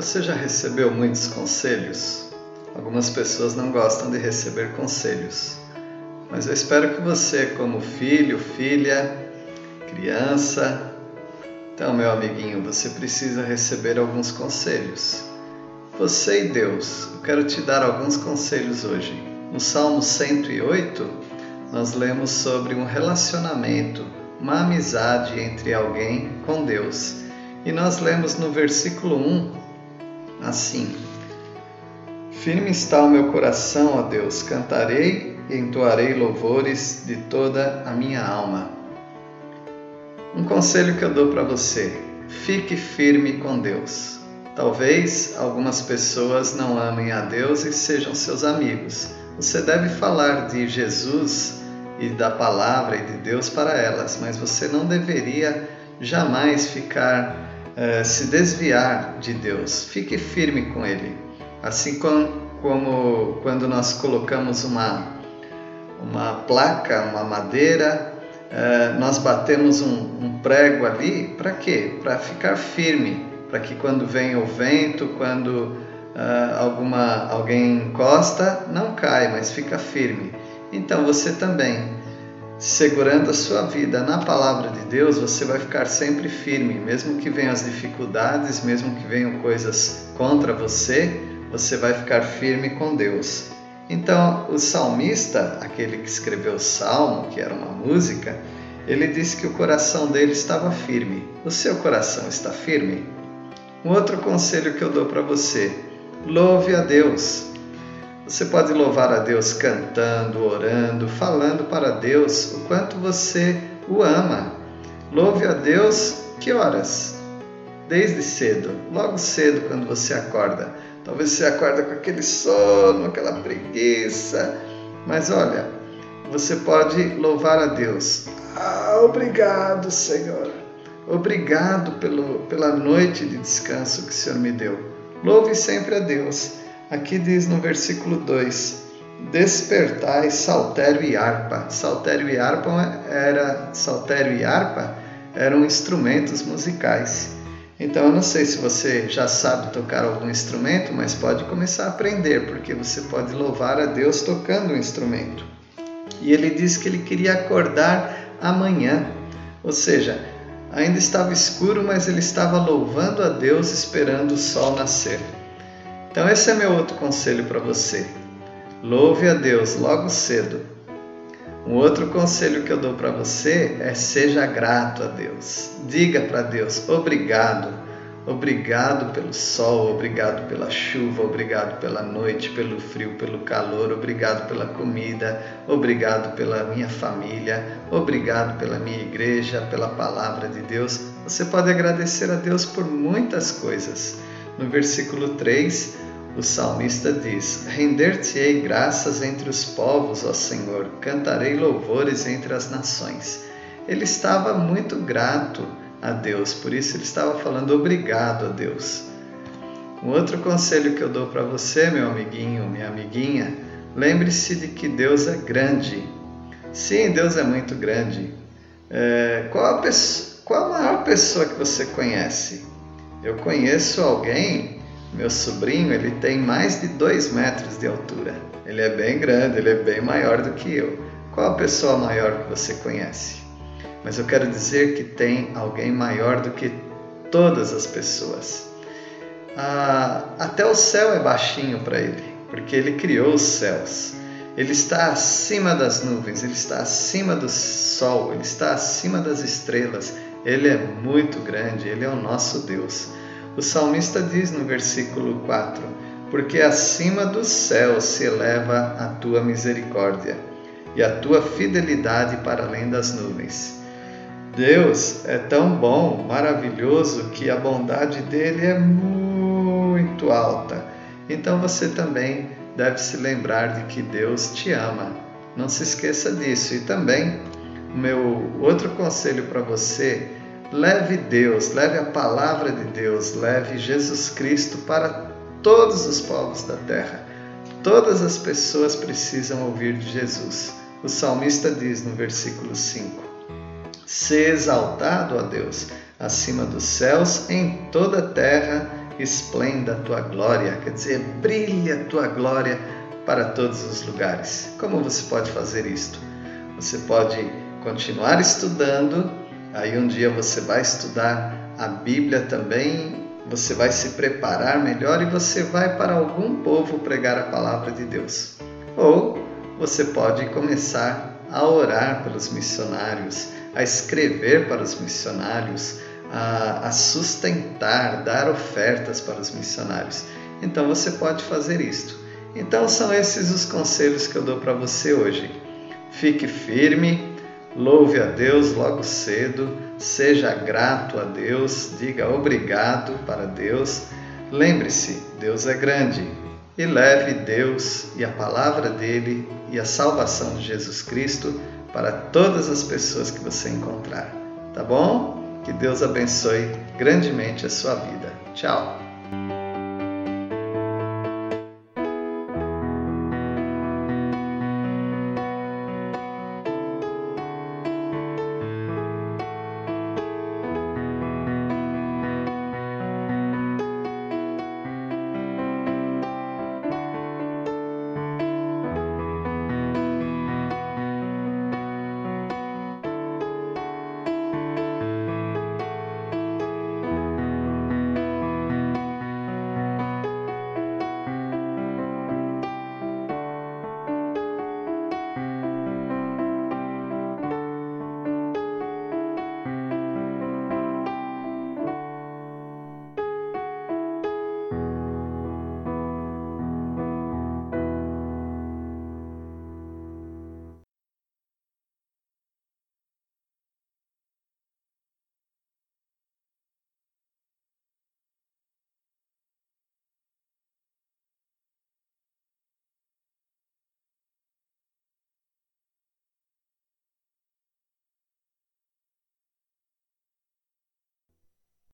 Você já recebeu muitos conselhos? Algumas pessoas não gostam de receber conselhos, mas eu espero que você, como filho, filha, criança, então, meu amiguinho, você precisa receber alguns conselhos. Você e Deus, eu quero te dar alguns conselhos hoje. No Salmo 108, nós lemos sobre um relacionamento, uma amizade entre alguém com Deus. E nós lemos no versículo 1 assim: Firme está o meu coração, ó Deus, cantarei e entoarei louvores de toda a minha alma. Um conselho que eu dou para você: fique firme com Deus. Talvez algumas pessoas não amem a Deus e sejam seus amigos. Você deve falar de Jesus e da palavra e de Deus para elas, mas você não deveria jamais ficar eh, se desviar de Deus. Fique firme com Ele. Assim como, como quando nós colocamos uma, uma placa, uma madeira, eh, nós batemos um, um prego ali, para quê? Para ficar firme, para que quando vem o vento, quando uh, alguma, alguém encosta, não cai, mas fica firme. Então você também segurando a sua vida na palavra de Deus, você vai ficar sempre firme, mesmo que venham as dificuldades, mesmo que venham coisas contra você, você vai ficar firme com Deus. Então, o salmista, aquele que escreveu o salmo, que era uma música, ele disse que o coração dele estava firme. O seu coração está firme? Um outro conselho que eu dou para você: louve a Deus. Você pode louvar a Deus cantando, orando, falando para Deus o quanto você o ama. Louve a Deus que horas? Desde cedo, logo cedo quando você acorda. Talvez você acorda com aquele sono, aquela preguiça, mas olha, você pode louvar a Deus. Ah, obrigado, Senhor. Obrigado pelo, pela noite de descanso que o Senhor me deu. Louve sempre a Deus. Aqui diz no versículo 2: Despertai saltério e harpa. Saltério e harpa era saltério e harpa eram instrumentos musicais. Então eu não sei se você já sabe tocar algum instrumento, mas pode começar a aprender, porque você pode louvar a Deus tocando um instrumento. E ele diz que ele queria acordar amanhã, ou seja, ainda estava escuro, mas ele estava louvando a Deus esperando o sol nascer. Então, esse é meu outro conselho para você. Louve a Deus logo cedo. Um outro conselho que eu dou para você é seja grato a Deus. Diga para Deus obrigado. Obrigado pelo sol, obrigado pela chuva, obrigado pela noite, pelo frio, pelo calor, obrigado pela comida, obrigado pela minha família, obrigado pela minha igreja, pela palavra de Deus. Você pode agradecer a Deus por muitas coisas. No versículo 3, o salmista diz: Render-te-ei graças entre os povos, ó Senhor, cantarei louvores entre as nações. Ele estava muito grato a Deus, por isso ele estava falando obrigado a Deus. Um outro conselho que eu dou para você, meu amiguinho, minha amiguinha, lembre-se de que Deus é grande. Sim, Deus é muito grande. É, qual, a qual a maior pessoa que você conhece? Eu conheço alguém, meu sobrinho, ele tem mais de dois metros de altura. Ele é bem grande, ele é bem maior do que eu. Qual a pessoa maior que você conhece? Mas eu quero dizer que tem alguém maior do que todas as pessoas. Ah, até o céu é baixinho para ele, porque ele criou os céus. Ele está acima das nuvens, ele está acima do sol, ele está acima das estrelas. Ele é muito grande, ele é o nosso Deus. O salmista diz no versículo 4: Porque acima dos céus se eleva a tua misericórdia e a tua fidelidade para além das nuvens. Deus é tão bom, maravilhoso, que a bondade dele é muito alta. Então você também deve se lembrar de que Deus te ama. Não se esqueça disso. E também meu outro conselho para você: leve Deus, leve a palavra de Deus, leve Jesus Cristo para todos os povos da terra. Todas as pessoas precisam ouvir de Jesus. O salmista diz no versículo 5: Se exaltado, ó Deus, acima dos céus, em toda a terra, esplenda a tua glória, quer dizer, brilhe a tua glória para todos os lugares. Como você pode fazer isto? Você pode continuar estudando, aí um dia você vai estudar a Bíblia também, você vai se preparar melhor e você vai para algum povo pregar a palavra de Deus. Ou você pode começar a orar pelos missionários, a escrever para os missionários, a, sustentar, dar ofertas para os missionários. Então você pode fazer isto. Então são esses os conselhos que eu dou para você hoje. Fique firme, louve a Deus logo cedo, seja grato a Deus, diga obrigado para Deus. Lembre-se, Deus é grande e leve Deus e a palavra dele e a salvação de Jesus Cristo para todas as pessoas que você encontrar. Tá bom? Que Deus abençoe grandemente a sua vida. Tchau!